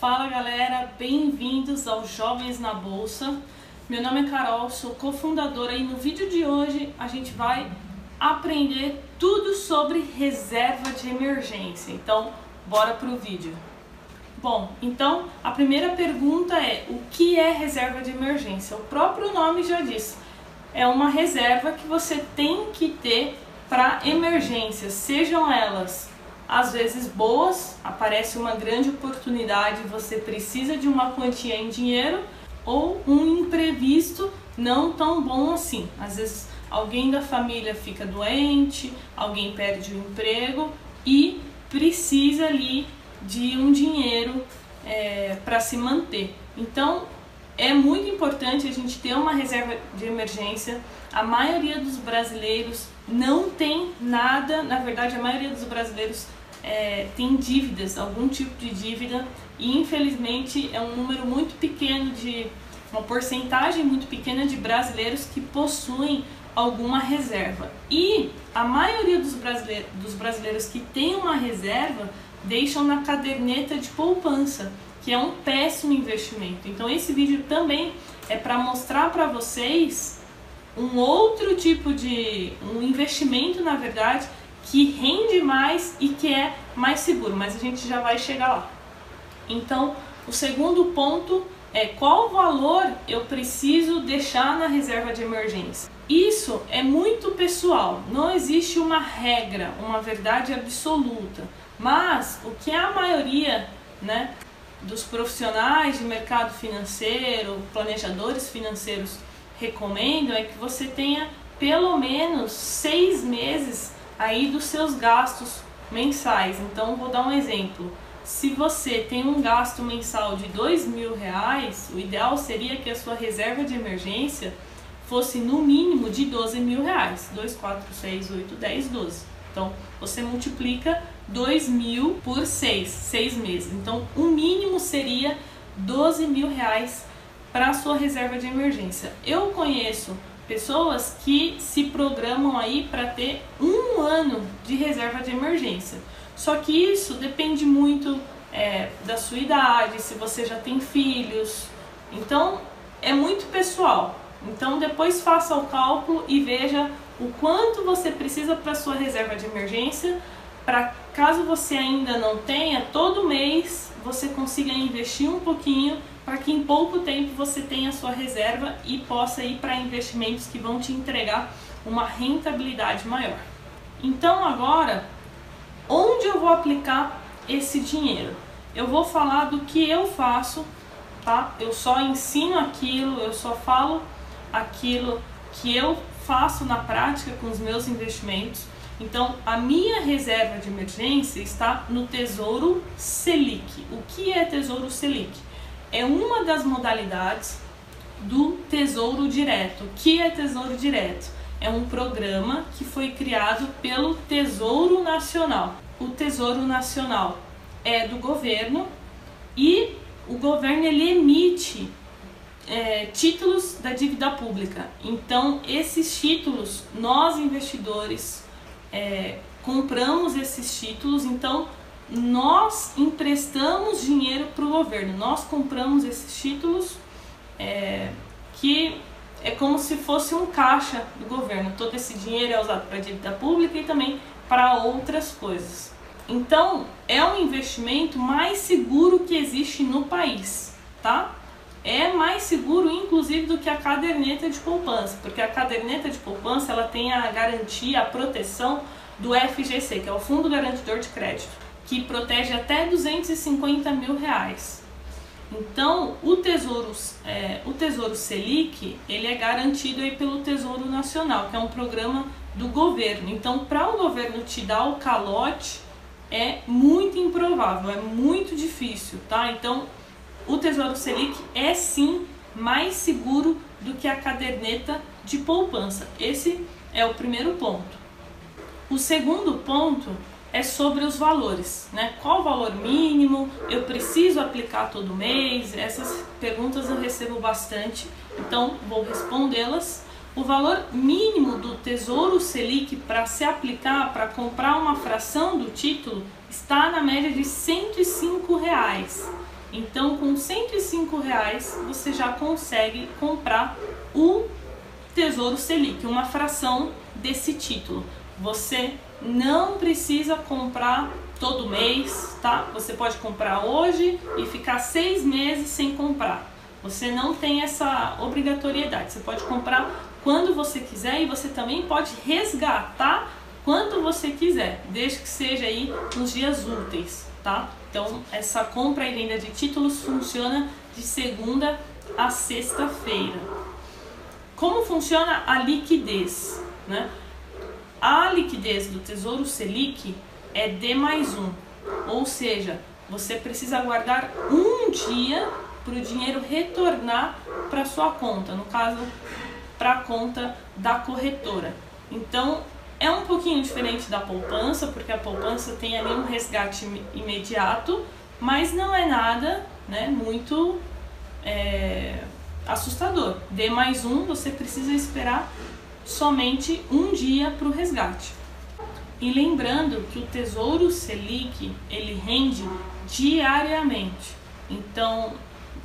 Fala galera, bem-vindos ao Jovens na Bolsa. Meu nome é Carol, sou cofundadora e no vídeo de hoje a gente vai aprender tudo sobre reserva de emergência. Então, bora pro vídeo. Bom, então a primeira pergunta é: o que é reserva de emergência? O próprio nome já diz. É uma reserva que você tem que ter para emergências, sejam elas às vezes boas, aparece uma grande oportunidade, você precisa de uma quantia em dinheiro ou um imprevisto não tão bom assim. Às vezes alguém da família fica doente, alguém perde o emprego e precisa ali de um dinheiro é, para se manter. Então é muito importante a gente ter uma reserva de emergência. A maioria dos brasileiros não tem nada, na verdade, a maioria dos brasileiros é, tem dívidas, algum tipo de dívida, e infelizmente é um número muito pequeno de uma porcentagem muito pequena de brasileiros que possuem alguma reserva. E a maioria dos brasileiros, dos brasileiros que tem uma reserva deixam na caderneta de poupança, que é um péssimo investimento. Então esse vídeo também é para mostrar para vocês um outro tipo de um investimento, na verdade, que rende mais e que é mais seguro, mas a gente já vai chegar lá. Então, o segundo ponto é qual valor eu preciso deixar na reserva de emergência. Isso é muito pessoal, não existe uma regra, uma verdade absoluta, mas o que a maioria né, dos profissionais de mercado financeiro, planejadores financeiros recomendam é que você tenha pelo menos seis meses aí dos seus gastos mensais. Então, vou dar um exemplo. Se você tem um gasto mensal de dois mil reais, o ideal seria que a sua reserva de emergência fosse no mínimo de 12 mil reais. 2, 4, 6, 8, 10, 12. Então, você multiplica 2 mil por 6, 6 meses. Então, o mínimo seria 12 mil reais para a sua reserva de emergência. Eu conheço pessoas que se programam aí para ter um ano de reserva de emergência. Só que isso depende muito é, da sua idade, se você já tem filhos. Então é muito pessoal. Então depois faça o cálculo e veja o quanto você precisa para sua reserva de emergência, para caso você ainda não tenha, todo mês você consiga investir um pouquinho para que em pouco tempo você tenha a sua reserva e possa ir para investimentos que vão te entregar uma rentabilidade maior. Então agora, onde eu vou aplicar esse dinheiro? Eu vou falar do que eu faço, tá? Eu só ensino aquilo, eu só falo aquilo que eu faço na prática com os meus investimentos. Então, a minha reserva de emergência está no Tesouro Selic. O que é Tesouro Selic? É uma das modalidades do Tesouro Direto. O que é Tesouro Direto? É um programa que foi criado pelo Tesouro Nacional. O Tesouro Nacional é do governo e o governo ele emite é, títulos da dívida pública. Então, esses títulos, nós investidores é, compramos esses títulos. Então, nós emprestamos dinheiro para o governo, nós compramos esses títulos é, que é como se fosse um caixa do governo. Todo esse dinheiro é usado para dívida pública e também para outras coisas. Então, é um investimento mais seguro que existe no país, tá? É mais seguro, inclusive, do que a caderneta de poupança, porque a caderneta de poupança ela tem a garantia, a proteção do FGC, que é o Fundo Garantidor de Crédito que protege até 250 mil reais. Então, o Tesouro, é, o Tesouro Selic, ele é garantido aí pelo Tesouro Nacional, que é um programa do governo. Então, para o governo te dar o calote, é muito improvável, é muito difícil, tá? Então, o Tesouro Selic é sim mais seguro do que a caderneta de poupança. Esse é o primeiro ponto. O segundo ponto é sobre os valores, né? Qual o valor mínimo? Eu preciso aplicar todo mês? Essas perguntas eu recebo bastante, então vou respondê-las. O valor mínimo do Tesouro Selic para se aplicar para comprar uma fração do título está na média de 105 reais. Então, com 105 reais, você já consegue comprar o Tesouro Selic, uma fração desse título. Você não precisa comprar todo mês, tá? Você pode comprar hoje e ficar seis meses sem comprar. Você não tem essa obrigatoriedade. Você pode comprar quando você quiser e você também pode resgatar quando você quiser, desde que seja aí nos dias úteis, tá? Então, essa compra e venda de títulos funciona de segunda a sexta-feira. Como funciona a liquidez, né? A liquidez do Tesouro Selic é D mais um, ou seja, você precisa aguardar um dia para o dinheiro retornar para sua conta, no caso, para a conta da corretora. Então, é um pouquinho diferente da poupança, porque a poupança tem ali um resgate imediato, mas não é nada né, muito é, assustador. D mais um, você precisa esperar somente um dia para o resgate. E lembrando que o Tesouro Selic ele rende diariamente. Então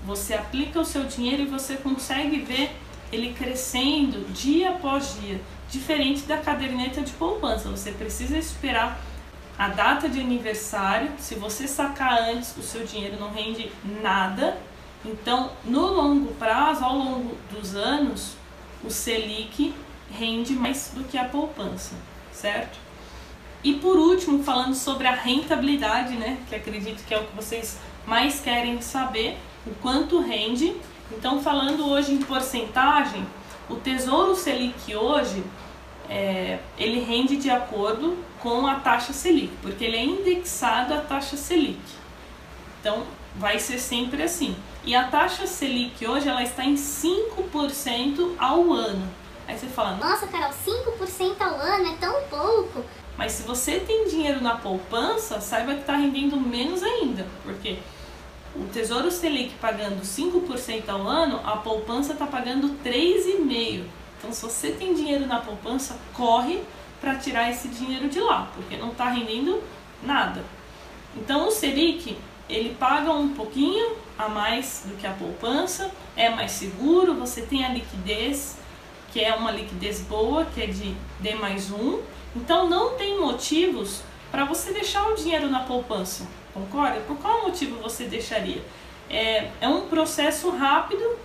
você aplica o seu dinheiro e você consegue ver ele crescendo dia após dia diferente da caderneta de poupança. Você precisa esperar a data de aniversário. Se você sacar antes, o seu dinheiro não rende nada. Então, no longo prazo, ao longo dos anos, o Selic rende mais do que a poupança, certo? E por último, falando sobre a rentabilidade, né, que acredito que é o que vocês mais querem saber, o quanto rende. Então, falando hoje em porcentagem, o Tesouro Selic hoje é, ele rende de acordo com a taxa Selic, porque ele é indexado à taxa Selic. Então, vai ser sempre assim. E a taxa Selic hoje ela está em 5% ao ano. Fala: Nossa, Carol, 5% ao ano é tão pouco. Mas se você tem dinheiro na poupança, saiba que está rendendo menos ainda, porque o Tesouro Selic pagando 5% ao ano, a poupança está pagando 3,5%. Então, se você tem dinheiro na poupança, corre para tirar esse dinheiro de lá, porque não está rendendo nada. Então, o Selic ele paga um pouquinho a mais do que a poupança, é mais seguro, você tem a liquidez, que é uma liquidez boa, que é de D mais um. Então, não tem motivos para você deixar o dinheiro na poupança, concorda? Por qual motivo você deixaria? É, é um processo rápido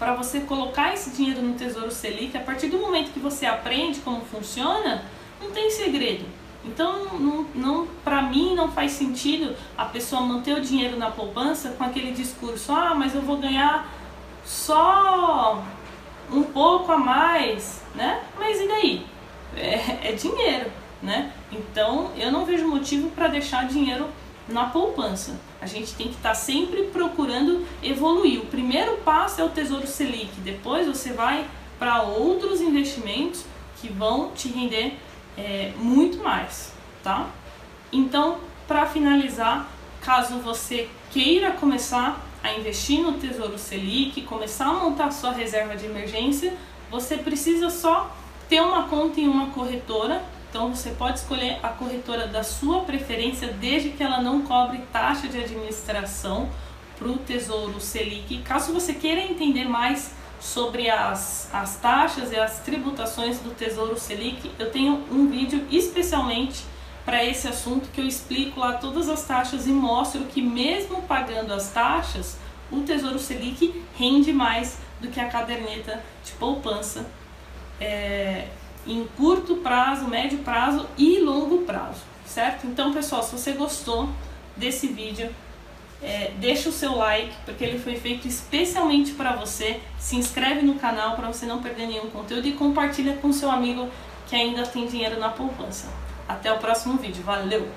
para você colocar esse dinheiro no Tesouro Selic, a partir do momento que você aprende como funciona, não tem segredo. Então, não, não para mim, não faz sentido a pessoa manter o dinheiro na poupança com aquele discurso: ah, mas eu vou ganhar só um pouco a mais, né? Mas e daí? É, é dinheiro, né? Então, eu não vejo motivo para deixar dinheiro na poupança. A gente tem que estar tá sempre procurando evoluir. O primeiro passo é o Tesouro Selic, depois você vai para outros investimentos que vão te render é, muito mais, tá? Então, para finalizar, caso você queira começar a investir no Tesouro Selic, começar a montar sua reserva de emergência, você precisa só ter uma conta em uma corretora então você pode escolher a corretora da sua preferência, desde que ela não cobre taxa de administração para o Tesouro Selic. Caso você queira entender mais sobre as, as taxas e as tributações do Tesouro Selic, eu tenho um vídeo especialmente para esse assunto que eu explico lá todas as taxas e mostro que mesmo pagando as taxas, o Tesouro Selic rende mais do que a caderneta de poupança. É, em curto prazo, médio prazo e longo prazo, certo? Então, pessoal, se você gostou desse vídeo, é, deixa o seu like, porque ele foi feito especialmente para você. Se inscreve no canal para você não perder nenhum conteúdo e compartilha com seu amigo que ainda tem dinheiro na poupança. Até o próximo vídeo. Valeu!